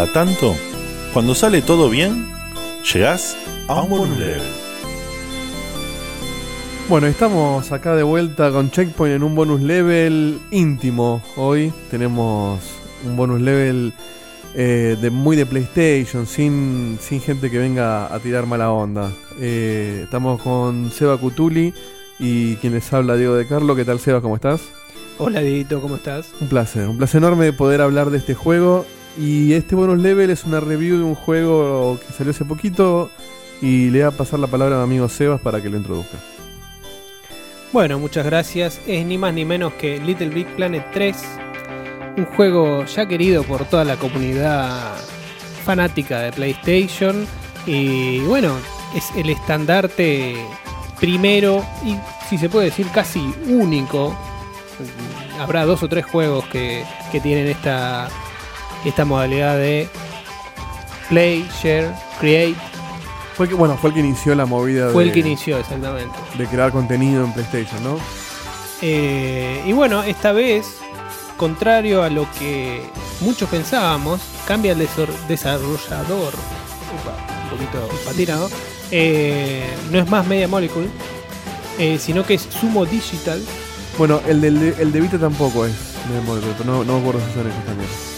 cada tanto, cuando sale todo bien, llegás a un bonus level. Bueno, estamos acá de vuelta con Checkpoint en un bonus level íntimo. Hoy tenemos un bonus level eh, de muy de PlayStation, sin, sin gente que venga a tirar mala onda. Eh, estamos con Seba Cutuli y quien les habla, Diego de Carlo. ¿Qué tal, Seba? ¿Cómo estás? Hola, Dieguito, ¿cómo estás? Un placer, un placer enorme de poder hablar de este juego. Y este bonus level es una review de un juego que salió hace poquito. Y le voy a pasar la palabra a mi amigo Sebas para que lo introduzca. Bueno, muchas gracias. Es ni más ni menos que Little Big Planet 3. Un juego ya querido por toda la comunidad fanática de PlayStation. Y bueno, es el estandarte primero y si se puede decir casi único. Habrá dos o tres juegos que, que tienen esta, esta modalidad de Play, Share, Create. Fue el que, bueno, fue el que inició la movida Fue de, el que inició, exactamente. de crear contenido en PlayStation, ¿no? Eh, y bueno, esta vez, contrario a lo que muchos pensábamos, cambia el desarrollador. Upa, un poquito patinado. Eh, no es más Media Molecule, eh, sino que es Sumo Digital. Bueno, el, del, el de Vita tampoco es Media Molecule, pero no, no me acuerdo si son ellos también.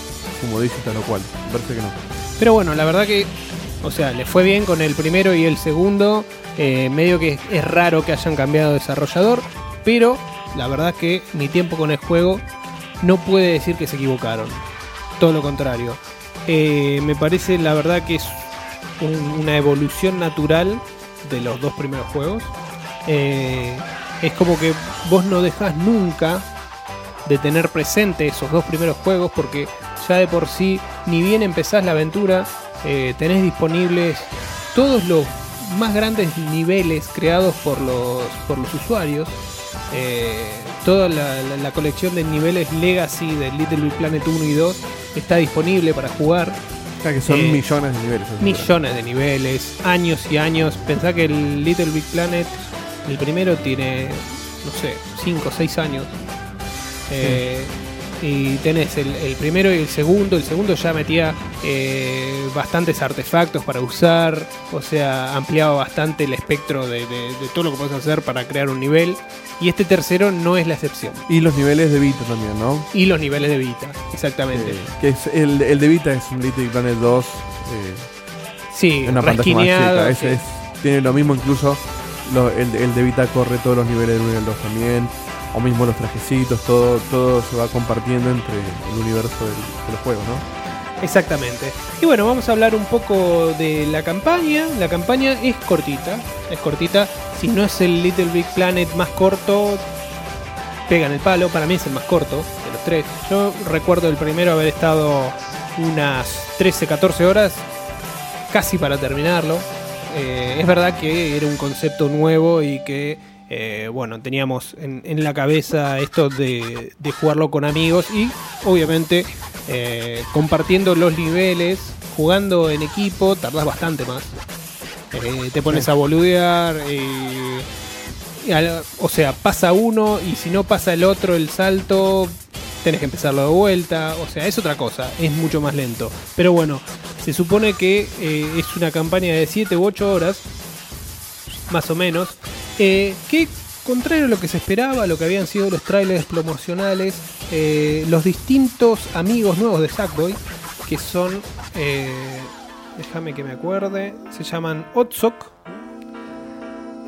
Como digital o cual, parece que no. Pero bueno, la verdad que, o sea, le fue bien con el primero y el segundo. Eh, medio que es, raro que hayan cambiado de desarrollador, pero la verdad que mi tiempo con el juego no puede decir que se equivocaron. Todo lo contrario. Eh, me parece, la verdad, que es un- una evolución natural de los dos primeros juegos. Eh, es como que vos no dejas nunca de tener presente esos dos primeros juegos porque ya de por sí, ni bien empezás la aventura, eh, tenés disponibles todos los más grandes niveles creados por los, por los usuarios. Eh, toda la, la- la colección de niveles Legacy de Little Big Planet 1 y 2 está disponible para jugar. O sea, que son Eh, millones de niveles. Millones de niveles, años y años. Pensá que el Little Big Planet, el primero tiene, no sé, 5 o 6 años. Eh, y tenés el, el primero y el segundo. El segundo ya metía eh, bastantes artefactos para usar. O sea, ampliaba bastante el espectro de, de- de todo lo que puedes hacer para crear un nivel. Y este tercero no es la excepción. Y los niveles de Vita también, ¿no? Y los niveles de Vita, exactamente. Eh, que es el, el de Vita es un Little Planet 2 eh, sí, una pantalla más chica. sí. Ese es- tiene lo mismo incluso. lo- el, el de Vita corre todos los niveles del 1 y el 2 también. O mismo los trajecitos, todo, todo se va compartiendo entre el universo del- de los juegos, ¿no? Exactamente. Y bueno, vamos a hablar un poco de la campaña. La campaña es cortita. Es cortita. Si no es el Little Big Planet más corto, pegan el palo. Para mí es el más corto de los tres. Yo recuerdo el primero haber estado unas 13, 14 horas casi para terminarlo. Eh, es verdad que era un concepto nuevo y que, eh, bueno, teníamos en, la cabeza esto de, jugarlo con amigos y obviamente eh, compartiendo los niveles, jugando en equipo, tardás bastante más. Eh, te pones a boludear. o sea, pasa uno y si no pasa el otro el salto, tenés que empezarlo de vuelta. O sea, es otra cosa, es mucho más lento. Pero bueno, se supone que es una campaña de 7 u 8 horas, más o menos, eh, que contrario a lo que se esperaba, lo que habían sido los trailers promocionales, eh, los distintos amigos nuevos de Sackboy, que son, eh, déjame que me acuerde, se llaman Otsok.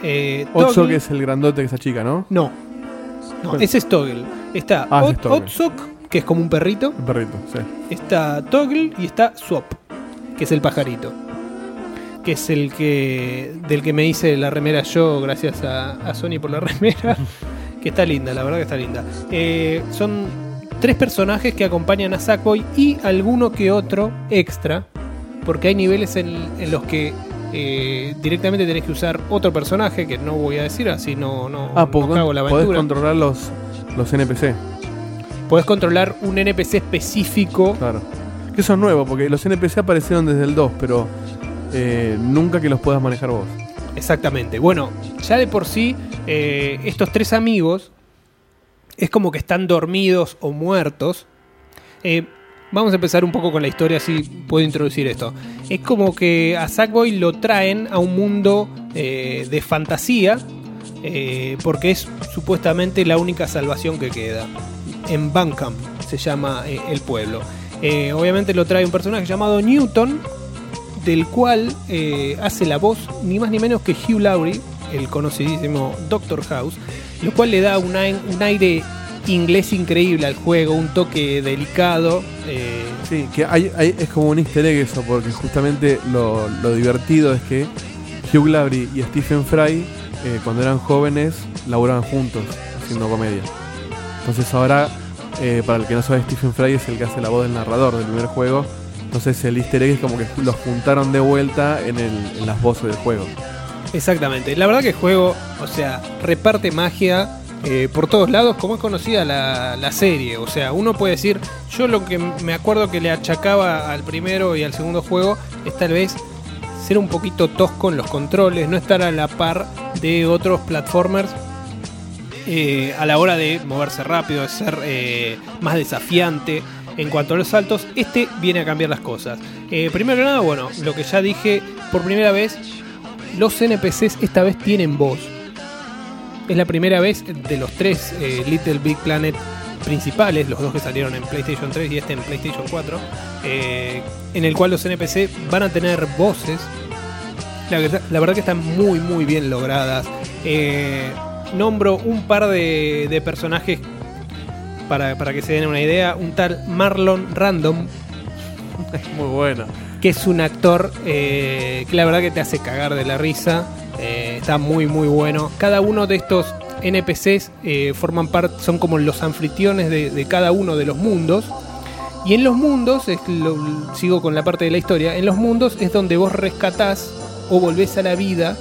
Eh, Otso Toggle- que es el grandote que esa chica, ¿no? no. No, ese es Toggle. Está Ah, es Toggle. Otsok, que es como un perrito. El perrito, sí. Está Toggle y está Swap, que es el pajarito. Que es el que. del que me hice la remera yo, gracias a, a Sony por la remera. que está linda, la verdad que está linda. Eh, son tres personajes que acompañan a Sackboy y alguno que otro extra. Porque hay niveles en, en los que eh, directamente tenés que usar otro personaje, que no voy a decir así, no, no, Ah, no cago la podés aventura. controlar los, los NPC, Podés controlar un NPC específico. claro. Que eso es nuevo, porque los NPC aparecieron desde el 2, pero eh, nunca que los puedas manejar vos. Exactamente. Bueno, ya de por sí, eh, estos tres amigos es como que están dormidos o muertos. Eh, vamos a empezar un poco con la historia, así puedo introducir esto. Es como que a Sackboy lo traen a un mundo de fantasía, porque es supuestamente la única salvación que queda. En Bankham se llama el pueblo. Obviamente lo trae un personaje llamado Newton, del cual eh, hace la voz ni más ni menos que Hugh Laurie, el conocidísimo Doctor House, lo cual le da un, ai- un aire inglés increíble al juego, un toque delicado. eh, Sí, que hay, es como un easter egg eso, porque justamente lo, divertido es que Hugh Laurie y Stephen Fry, eh, cuando eran jóvenes, laburaban juntos haciendo comedia. Entonces ahora, para el que no sabe, Stephen Fry es el que hace la voz del narrador del primer juego. Entonces el easter egg es como que los juntaron de vuelta en, las voces del juego. Exactamente. La verdad que el juego, o sea, reparte magia eh, por todos lados, como es conocida la, la serie. O sea, uno puede decir, yo lo que me acuerdo que le achacaba al primero y al segundo juego es tal vez ser un poquito tosco en los controles, no estar a la par de otros platformers eh, a la hora de moverse rápido, de ser eh, más desafiante. En cuanto a los saltos, este viene a cambiar las cosas. Eh, primero que nada, bueno, lo que ya dije, por primera vez los NPCs esta vez tienen voz. Es la primera vez de los tres eh, Little Big Planet principales, los dos que salieron en PlayStation 3 y este en PlayStation 4, eh, en el cual los NPC van a tener voces. La, verdad- la verdad que están muy muy bien logradas. Nombro un par de, de personajes para, para que se den una idea. Un tal Marlon Random, Muy bueno. que es un actor eh, que la verdad que te hace cagar de la risa. Eh, está muy muy bueno. Cada uno de estos NPCs eh, forman parte, son como los anfitriones de, de cada uno de los mundos. Y en los mundos, es lo- sigo con la parte de la historia, en los mundos es donde vos rescatás o volvés a la vida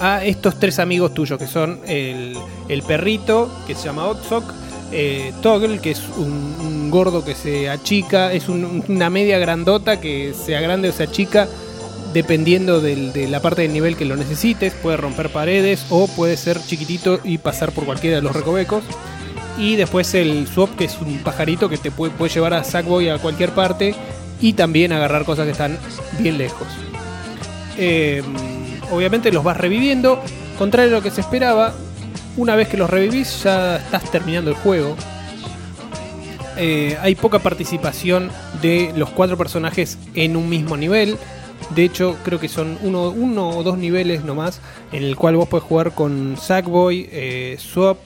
a estos tres amigos tuyos, que son el, el perrito, que se llama Otsok, eh, Toggle, que es un, gordo que se achica, es un- una media grandota que sea grande o sea chica, dependiendo de la parte del nivel que lo necesites, puede romper paredes o puede ser chiquitito y pasar por cualquiera de los recovecos. Y después el Swap, que es un pajarito que te puede, llevar a Sackboy a cualquier parte y también agarrar cosas que están bien lejos. Eh, obviamente los vas reviviendo. Contrario a lo que se esperaba, una vez que los revivís ya estás terminando el juego. Eh, hay poca participación de los cuatro personajes en un mismo nivel. De hecho, creo que son uno, o dos niveles nomás en el cual vos puedes jugar con Sackboy, eh, Swap,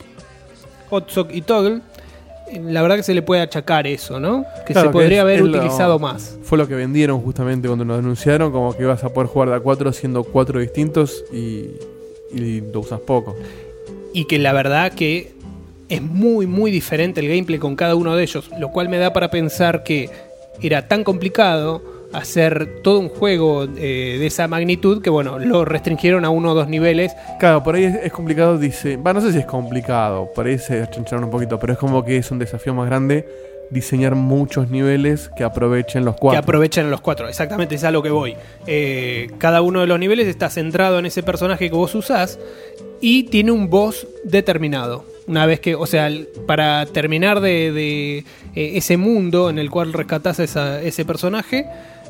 Hotsock y Toggle. La verdad que se le puede achacar eso, ¿no? Que Claro, se podría haber lo- utilizado más. Fue lo que vendieron justamente cuando nos anunciaron, como que ibas a poder jugar de a cuatro siendo cuatro distintos y, y lo usas poco. y que la verdad que es muy muy diferente el gameplay con cada uno de ellos, lo cual me da para pensar que era tan complicado hacer todo un juego eh, de esa magnitud que bueno, lo restringieron a uno o dos niveles. Claro, por ahí es, es complicado, dice. Va, no sé si es complicado, por ahí se achancharon un poquito, pero es como que es un desafío más grande diseñar muchos niveles que aprovechen los Que cuatro. aprovechan los cuatro, exactamente es a lo que voy. Eh, cada uno de los niveles está centrado en ese personaje que vos usás y tiene un boss determinado. Una vez que, o sea, para terminar de, de, eh, ese mundo en el cual rescatás a ese personaje,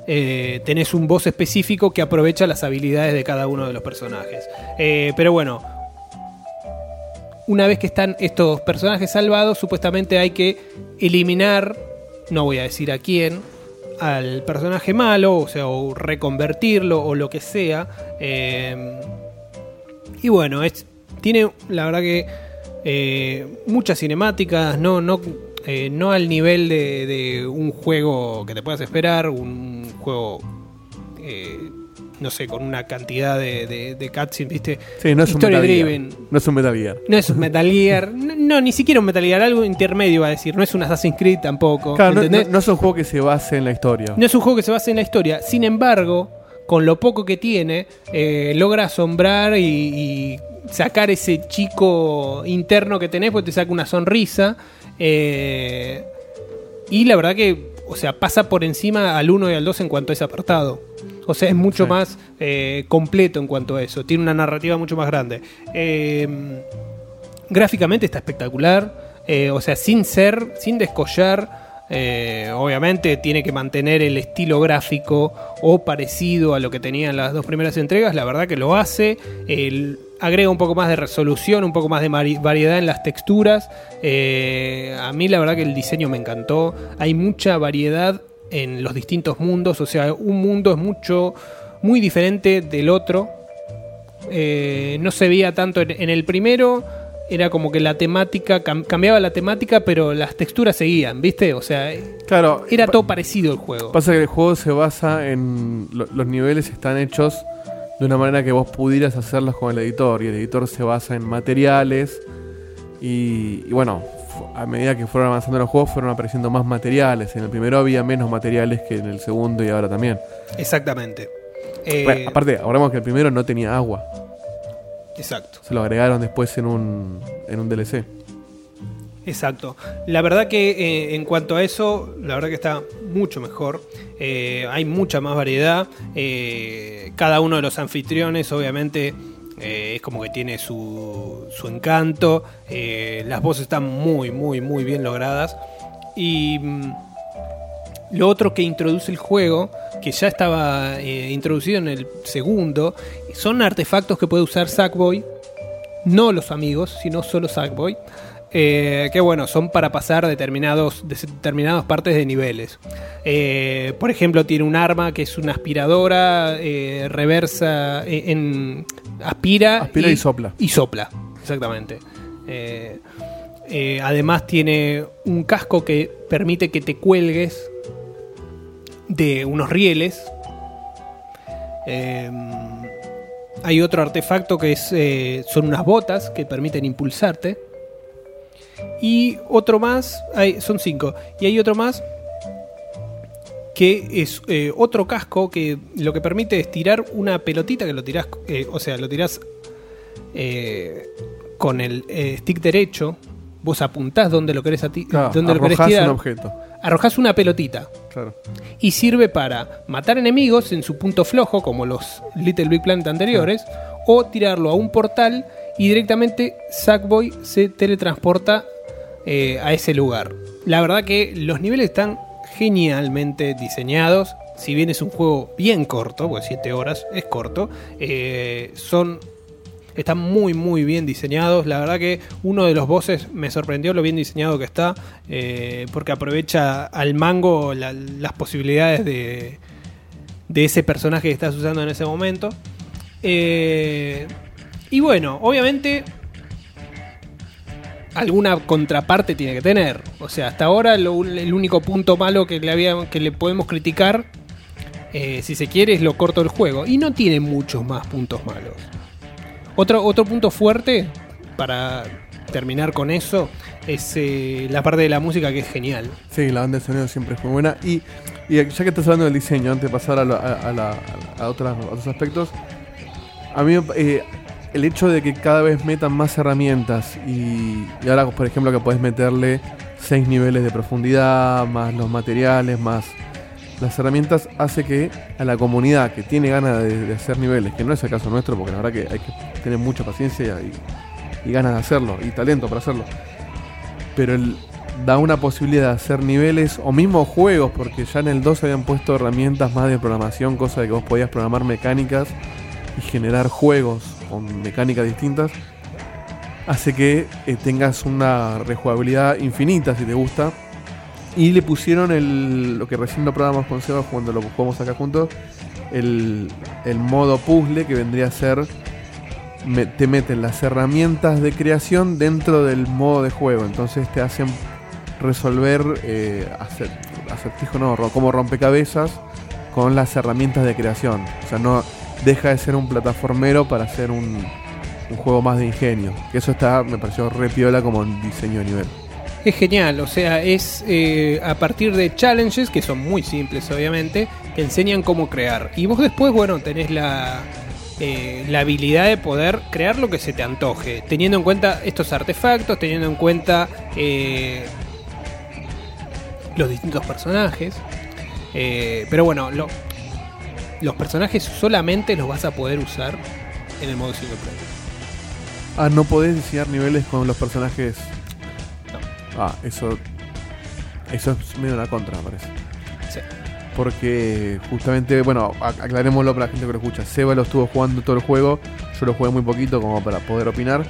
eh, tenés un boss específico que aprovecha las habilidades de cada uno de los personajes. Eh, pero bueno, una vez que están estos personajes salvados, supuestamente hay que eliminar, no voy a decir a quién, al personaje malo, o sea, o reconvertirlo o lo que sea. Eh, y bueno, es, tiene la verdad que muchas cinemáticas, no, no, no al nivel de, de un juego que te puedas esperar, un juego, eh, no sé, con una cantidad de, de, de cutscenes, ¿viste? Sí, no es un Metal Gear. No es un Metal Gear. No es un Metal Gear, no, no, ni siquiera un Metal Gear, algo intermedio va a decir, no es un Assassin's Creed tampoco. Claro, no, ¿entendés? no- no es un juego que se base en la historia. No es un juego que se base en la historia. Sin embargo, con lo poco que tiene, eh, logra asombrar y, y sacar ese chico interno que tenés, pues te saca una sonrisa. eh, y la verdad que, o sea, pasa por encima al 1 y al 2 en cuanto a ese apartado. O sea, es mucho Sí. más eh, completo en cuanto a eso. Tiene una narrativa mucho más grande. Eh, gráficamente está espectacular. eh, o sea, sin ser, sin descollar obviamente tiene que mantener el estilo gráfico o parecido a lo que tenían las dos primeras entregas. La verdad que lo hace. El- agrega un poco más de resolución, un poco más de variedad en las texturas. Eh, a mí la verdad que el diseño me encantó. Hay mucha variedad en los distintos mundos. O sea, un mundo es mucho, muy diferente del otro. Eh, no se veía tanto en, en el primero. Era como que la temática, cam- cambiaba la temática, pero las texturas seguían, ¿viste? O sea, Claro, era todo parecido el juego. Pasa que el juego se basa en. lo- los niveles están hechos de una manera que vos pudieras hacerlos con el editor. Y el editor se basa en materiales. Y, y bueno, a medida que fueron avanzando los juegos, fueron apareciendo más materiales. En el primero había menos materiales que en el segundo y ahora también. Exactamente. Eh, Bueno, aparte, acordemos que el primero no tenía agua. exacto. Se lo agregaron después en un, en un DLC. Exacto. La verdad que eh, en cuanto a eso, la verdad que está mucho mejor. Eh, hay mucha más variedad. Eh, cada uno de los anfitriones, obviamente, es como que tiene su, su encanto. Las voces están muy, muy, muy bien logradas. Y mm, lo otro que introduce el juego, que ya estaba introducido en el segundo, son artefactos que puede usar Sackboy. No los amigos, sino solo Sackboy. Eh, que bueno, son para pasar determinados, determinadas partes de niveles. Eh, por ejemplo, tiene un arma que es una aspiradora, eh, reversa, en, aspira, Aspira y sopla. Y sopla, exactamente. Además tiene un casco que permite que te cuelgues de unos rieles. Hay otro artefacto que es, son unas botas que permiten impulsarte. Y otro más, hay, son cinco. Y hay otro más que es eh, otro casco que lo que permite es tirar una pelotita que lo tirás, eh, o sea, lo tirás eh, con el stick derecho. Vos apuntás donde lo querés, a ti, Claro, donde lo querés tirar. un objeto. Arrojás una pelotita Claro. y sirve para matar enemigos en su punto flojo, como los Little Big Planet anteriores, o tirarlo a un portal y directamente Sackboy se teletransporta eh, a ese lugar. La verdad que los niveles están genialmente diseñados. Si bien es un juego bien corto, pues 7 horas es corto, eh, son están muy muy bien diseñados. La verdad que uno de los bosses me sorprendió lo bien diseñado que está. eh, porque aprovecha al mango la- las posibilidades de, de ese personaje que estás usando en ese momento. Y bueno, obviamente alguna contraparte tiene que tener. O sea, hasta ahora lo el único punto malo que le, había, que le podemos criticar, eh, si se quiere, es lo corto del juego. Y no tiene muchos más puntos malos. Otro, otro punto fuerte, para terminar con eso, es eh, la parte de la música que es genial. Sí, la banda de sonido siempre fue buena. Y, ya que estás hablando del diseño, antes de pasar a, lo- a- la- a a otros aspectos, a mí eh, el hecho de que cada vez metan más herramientas y, ahora, por ejemplo, que puedes meterle seis niveles de profundidad, más los materiales, más las herramientas, hace que a la comunidad que tiene ganas de, hacer niveles, que no es el caso nuestro, porque la verdad que hay que tener mucha paciencia y, ganas de hacerlo, y talento para hacerlo. Pero da una posibilidad de hacer niveles o mismo juegos, porque ya en el 2 habían puesto herramientas más de programación, cosa de que vos podías programar mecánicas y generar juegos mecánicas distintas, hace que eh, tengas una rejugabilidad infinita si te gusta. Y le pusieron el, lo que recién lo probamos con cuando lo jugamos acá juntos, el, el modo puzzle que vendría a ser te meten las herramientas de creación dentro del modo de juego. Entonces te hacen resolver eh, hacer, acertijo, no, como rompecabezas con las herramientas de creación. O sea, no deja de ser un plataformero para hacer un, un juego más de ingenio. Eso está, me pareció re piola como diseño de nivel. Es genial, o sea, es eh, a partir de challenges, que son muy simples obviamente, te enseñan cómo crear. Y vos después, bueno, tenés la, eh, la habilidad de poder crear lo que se te antoje, teniendo en cuenta estos artefactos, teniendo en cuenta eh, los distintos personajes. Pero bueno, lo- los personajes solamente los vas a poder usar en el modo single player. Ah, no podés diseñar niveles con los personajes. No. Ah, eso. Eso es medio una contra, me parece. Sí. Porque justamente, bueno, ac- aclarémoslo para la gente que lo escucha. Seba lo estuvo jugando todo el juego. Yo lo jugué muy poquito como para poder opinar.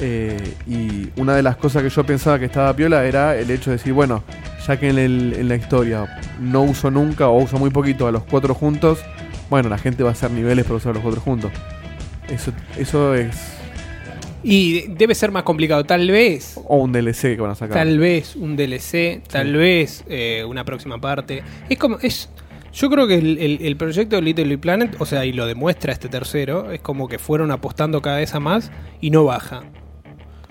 Eh, y una de las cosas que yo pensaba que estaba piola era el hecho de decir, bueno, ya que en, el- en la historia no uso nunca o uso muy poquito a los cuatro juntos, bueno, la gente va a hacer niveles para usar los cuatro juntos. Eso, eso es. Y debe ser más complicado, tal vez. O un DLC que van a sacar. Tal vez un DLC, tal vez eh, una próxima parte. Es como. es Yo creo que el, el- el proyecto de Little Planet, o sea, y lo demuestra este tercero, es como que fueron apostando cada vez a más y no baja.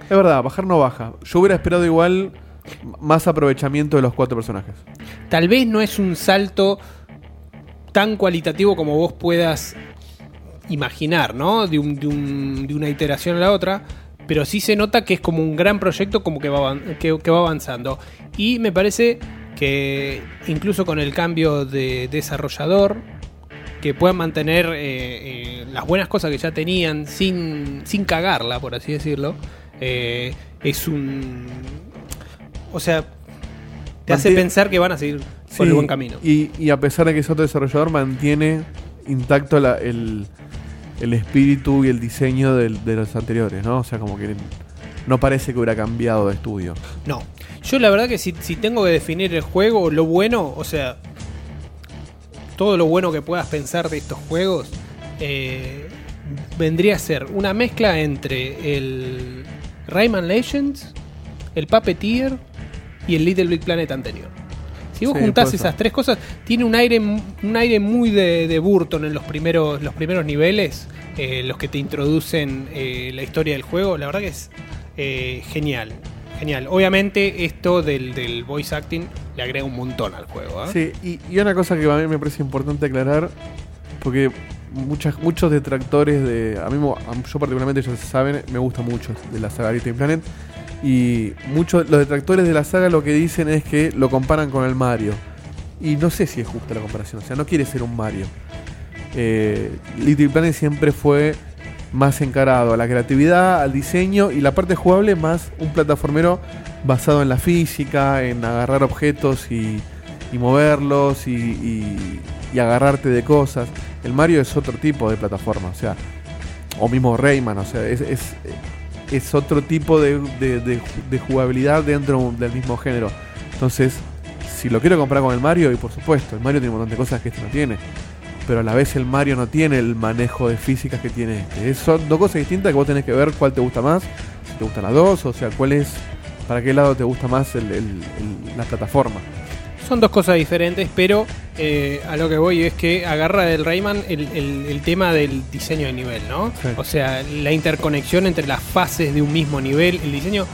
Es verdad, bajar no baja. Yo hubiera esperado igual más aprovechamiento de los cuatro personajes. Tal vez no es un salto tan cualitativo como vos puedas imaginar, ¿no? De, un- de un- de una iteración a la otra. Pero sí se nota que es como un gran proyecto como que va, que, que va avanzando. Y me parece que incluso con el cambio de desarrollador, que puedan mantener eh, eh, las buenas cosas que ya tenían sin, sin cagarla, por así decirlo, eh, es un... O sea, te hace pensar que van a seguir por el buen camino. Y, y a pesar de que es otro desarrollador, mantiene intacto la- el, el espíritu y el diseño del- de los anteriores, ¿no? O sea, como que no parece que hubiera cambiado de estudio. No. Yo la verdad que si, si tengo que definir el juego, lo bueno, o sea, todo lo bueno que puedas pensar de estos juegos, eh, vendría a ser una mezcla entre el Rayman Legends, el Puppeteer y el Little Big Planet anterior. Si vos Sí, juntás esas tres cosas, tiene un aire, un aire muy de, de Burton en los primeros, los primeros niveles, eh, los que te introducen eh, la historia del juego. La verdad que es eh, genial. Genial. Obviamente esto del, del voice acting le agrega un montón al juego. Sí, y, y una cosa que a mí me parece importante aclarar, porque muchas, muchos detractores de. A mí, yo particularmente, ya saben, me gusta mucho de la saga Little Planet. Y muchos los detractores de la saga lo que dicen es que lo comparan con el Mario. Y no sé si es justa la comparación, o sea, no quiere ser un Mario. Eh, Little Planet siempre fue más encarado a la creatividad, al diseño y la parte jugable más un plataformero basado en la física, en agarrar objetos y, moverlos y, agarrarte de cosas. El Mario es otro tipo de plataforma, o sea, o mismo Rayman, o sea, es, es otro tipo de, de- jugabilidad dentro del mismo género. Entonces, si lo quiero comprar con el Mario, y por supuesto, el Mario tiene un montón de cosas que este no tiene. Pero a la vez el Mario no tiene el manejo de físicas que tiene este. Es- son dos cosas distintas que vos tenés que ver cuál te gusta más. Si te gustan las dos, o sea, cuál es. ¿Para qué lado te gusta más el- la plataforma? Son dos cosas diferentes, pero eh, a lo que voy es que agarra del Rayman el, el- el tema del diseño de nivel, ¿no? Sí. O sea, la interconexión entre las fases de un mismo nivel, el diseño.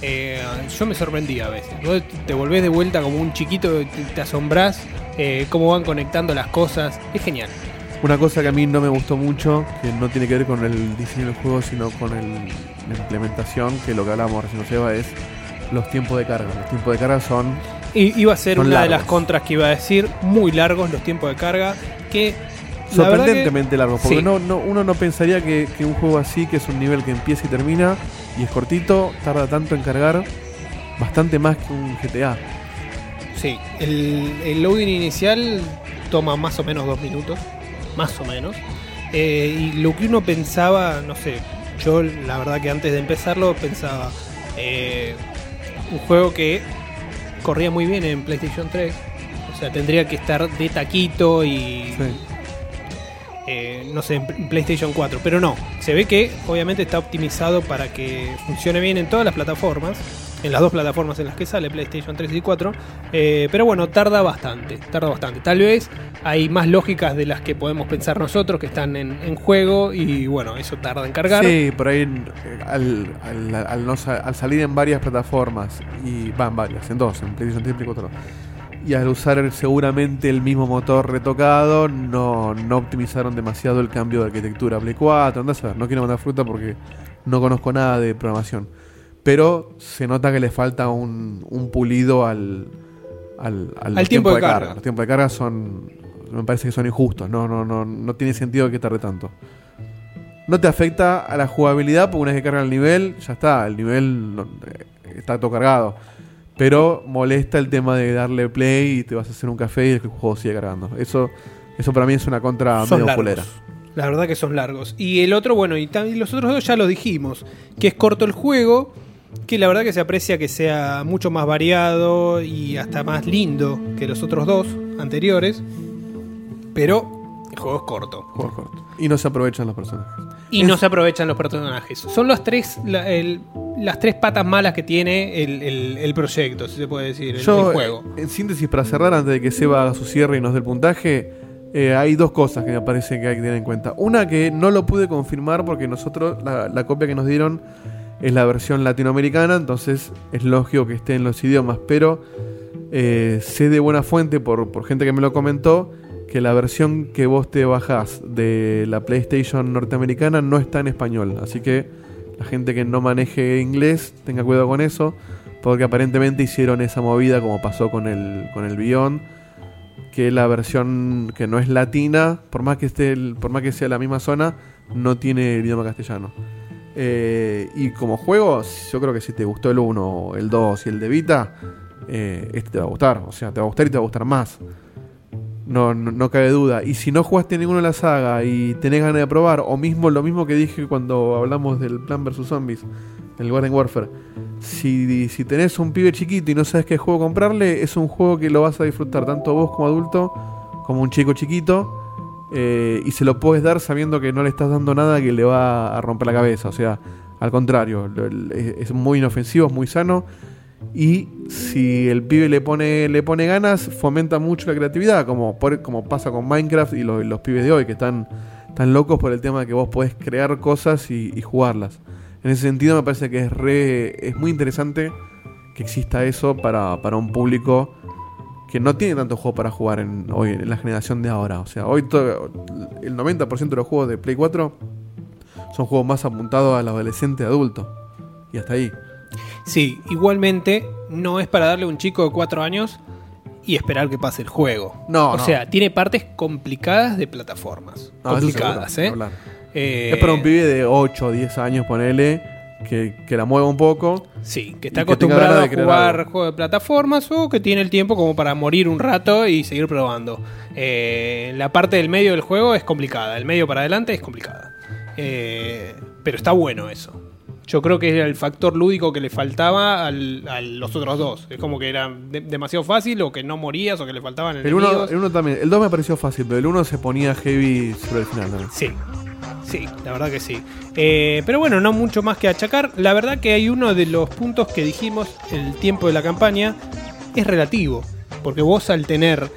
eh, yo me sorprendí a veces. Vos te volvés de vuelta como un chiquito, te, te asombrás eh, cómo van conectando las cosas. Es genial. Una cosa que a mí no me gustó mucho, que no tiene que ver con el diseño del juego, sino con el- la implementación, que lo que hablábamos recién, Seba, es los tiempos de carga. Los tiempos de carga son I- iba a ser Son una de las contras que iba a decir, muy largos los tiempos de carga, que sorprendentemente largos. Porque Sí. no, no, uno no pensaría que, que un juego así, que es un nivel que empieza y termina, y es cortito, tarda tanto en cargar, bastante más que un GTA. Sí, el, el loading inicial toma más o menos dos minutos, más o menos. Eh, y lo que uno pensaba, no sé, yo la verdad que antes de empezarlo pensaba eh, un juego que corría muy bien en PlayStation 3. O sea, tendría que estar de taquito y Sí. eh, no sé, en PlayStation 4. Pero no, se ve que obviamente está optimizado para que funcione bien en todas las plataformas. En las dos plataformas en las que sale, PlayStation 3 y 4. Eh, pero bueno, tarda bastante, tarda bastante. Tal vez hay más lógicas de las que podemos pensar nosotros que están en, en juego y bueno, eso tarda en cargar. Sí, por ahí eh, al, al- al no al salir en varias plataformas, y van varias, en dos, en PlayStation 3 y Play 4, y al usar seguramente el mismo motor retocado, no, no optimizaron demasiado el cambio de arquitectura. Play 4, andás a ver, no quiero mandar fruta porque no conozco nada de programación. Pero se nota que le falta un, un pulido al, al, al Al tiempo de carga. Los tiempos de carga son, me parece que son injustos, no, no, no, no tiene sentido que tarde tanto. No te afecta a la jugabilidad porque una vez que carga el nivel, ya está, el nivel no- eh, está todo cargado. Pero molesta el tema de darle play y te vas a hacer un café y el juego sigue cargando. Eso, eso para mí es una contra Son medio largos. culera. La verdad que son largos. Y el otro, bueno, y, y los otros dos ya lo dijimos, que es corto el juego, que la verdad que se aprecia que sea mucho más variado y hasta más lindo que los otros dos anteriores, pero el juego es corto. Juego corto. Y no se aprovechan los personajes. Y Es- no se aprovechan los personajes. Son las tres, la- el- las tres patas malas que tiene el, el- el proyecto, si se puede decir, el, Yo, el juego. en síntesis, para cerrar, antes de que Seba haga su cierre y nos dé el puntaje, eh, hay dos cosas que me parece que hay que tener en cuenta. Una que no lo pude confirmar porque nosotros, la, la copia que nos dieron es la versión latinoamericana, entonces es lógico que esté en los idiomas, pero eh, sé de buena fuente por, por gente que me lo comentó que la versión que vos te bajás de la PlayStation norteamericana no está en español, así que la gente que no maneje inglés tenga cuidado con eso. Porque aparentemente hicieron esa movida como pasó con el, con el Beyond. Que la versión que no es latina, por más que esté por más que sea la misma zona, no tiene el idioma castellano. Eh, y como juego, yo creo que si te gustó el 1, el 2 y el de Vita, eh, este te va a gustar. O sea, te va a gustar y te va a gustar más. No, no, no cabe duda. Y si no jugaste ninguno de la saga y tenés ganas de probar, o mismo lo mismo que dije cuando hablamos del Plan vs Zombies, el Garden Warfare. Si, si tenés un pibe chiquito y no sabes qué juego comprarle, es un juego que lo vas a disfrutar tanto vos como adulto, como un chico chiquito. Eh, y se lo puedes dar sabiendo que no le estás dando nada que le va a romper la cabeza. O sea, al contrario, es muy inofensivo, es muy sano. Y si el pibe le pone, le pone ganas, fomenta mucho la creatividad, como, como pasa con Minecraft y lo- los pibes de hoy, que están, están locos por el tema de que vos podés crear cosas y, y jugarlas. En ese sentido me parece que es, re, es muy interesante que exista eso para, para un público que no tiene tanto juego para jugar en, hoy, en la generación de ahora. O sea, hoy todo, el 90% de los juegos de Play 4 son juegos más apuntados al adolescente adulto. Y hasta ahí. Sí, igualmente no es para darle a un chico de 4 años y esperar que pase el juego. No, o no. sea, tiene partes complicadas de plataformas. No, eso complicadas, seguro, ¿eh? Eh, Es para un pibe de 8 o 10 años, ponele, que, que la mueva un poco. Sí, que está y que tenga acostumbrado a crear jugar algo. juegos de plataformas o que tiene el tiempo como para morir un rato y seguir probando. Eh, la parte del medio del juego es complicada, el medio para adelante es complicada. Eh, pero está bueno eso. Yo creo que era el factor lúdico que le faltaba al- a los otros dos. Es como que era de- demasiado fácil o que no morías o que le faltaban El 1 enemigos. el uno también. El 2 me pareció fácil, pero el 1 se ponía heavy sobre el final también. Sí, sí, la verdad que sí. Eh, pero bueno, no mucho más que achacar. La verdad que hay uno de los puntos que dijimos, el tiempo de la campaña, es relativo. Porque vos al tener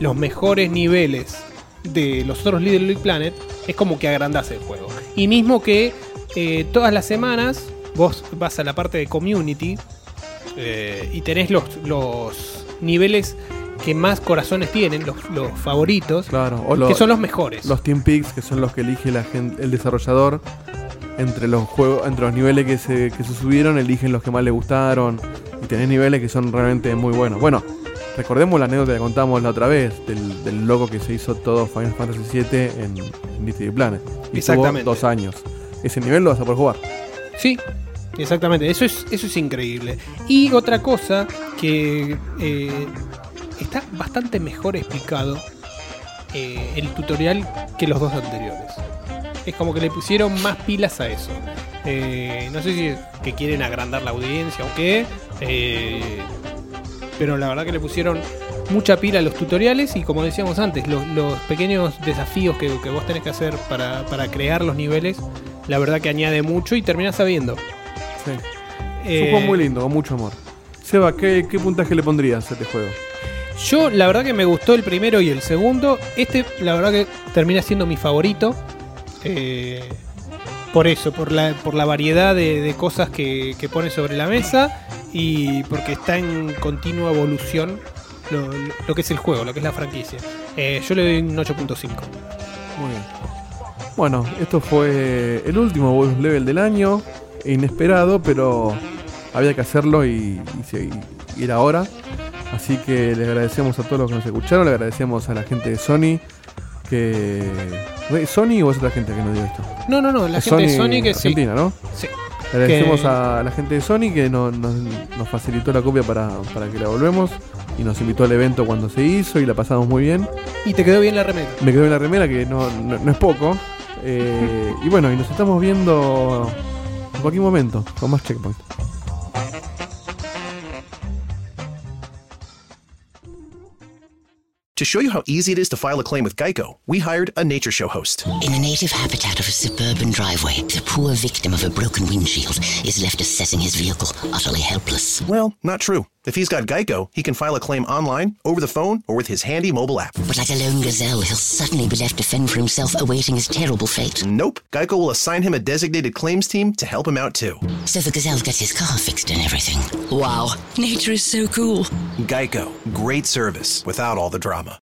los mejores niveles de los otros Little Big Planet, es como que agrandás el juego. Y mismo que eh, todas las semanas vos vas a la parte de community eh, y tenés los, los niveles que más corazones tienen, los, los favoritos, Claro, o que son los mejores. los Team Peaks, que son los que elige la el desarrollador. Entre los juegos, entre los niveles que se, que se subieron, eligen los que más le gustaron. Y tenés niveles que son realmente muy buenos. Bueno, recordemos la anécdota que contamos la otra vez, del, del loco que se hizo todo Final Fantasy VII en, en Big Planet. Y Exactamente. dos años. Ese nivel lo vas a poder jugar. Sí, exactamente. Eso es, eso es increíble. Y otra cosa que eh, está bastante mejor explicado eh, el tutorial que los dos anteriores. Es como que le pusieron más pilas a eso. Eh, no sé si es que quieren agrandar la audiencia o qué. eh, pero la verdad que le pusieron mucha pila a los tutoriales y como decíamos antes, los, los pequeños desafíos que, que vos tenés que hacer para, para crear los niveles, la verdad que añade mucho y terminás sabiendo. Sí. Es Eh, un juego muy lindo, con mucho amor. Seba, ¿qué, qué puntaje le pondrías a este juego? Yo la verdad que me gustó el primero y el segundo. Este la verdad que termina siendo mi favorito. Eh, por eso, por la, por la variedad de, de cosas que, que pone sobre la mesa y porque está en continua evolución lo, lo que es el juego, lo que es la franquicia. Eh, yo le doy un 8.5. Muy bien. Bueno, esto fue el último bonus level del año. Inesperado, pero había que hacerlo y, y y era hora. Así que le agradecemos a todos los que nos escucharon. Le agradecemos a la gente de Sony. Que. ¿Sony o es otra gente que nos dio esto? No, no, no, la Es gente de Sony que sí. Argentina, ¿no? Sí. Le agradecemos a la gente de Sony que no- nos, nos facilitó la copia para, para que la volvemos y nos invitó al evento cuando se hizo y la pasamos muy bien. Y te quedó bien la remera. Me quedó en la remera que no, no- no es poco. Eh, y bueno, y nos estamos viendo en cualquier momento con más checkpoint. To show you how easy it is to file a claim with Geico, we hired a nature show host. In the native habitat of a suburban driveway, the poor victim of a broken windshield is left assessing his vehicle, utterly helpless. Well, not true. If he's got Geico, he can file a claim online, over the phone, or with his handy mobile app. But like a lone gazelle, he'll suddenly be left to fend for himself, awaiting his terrible fate. Nope. Geico will assign him a designated claims team to help him out too. So the gazelle gets his car fixed and everything. Wow, nature is so cool. Geico. Great service without all the drama.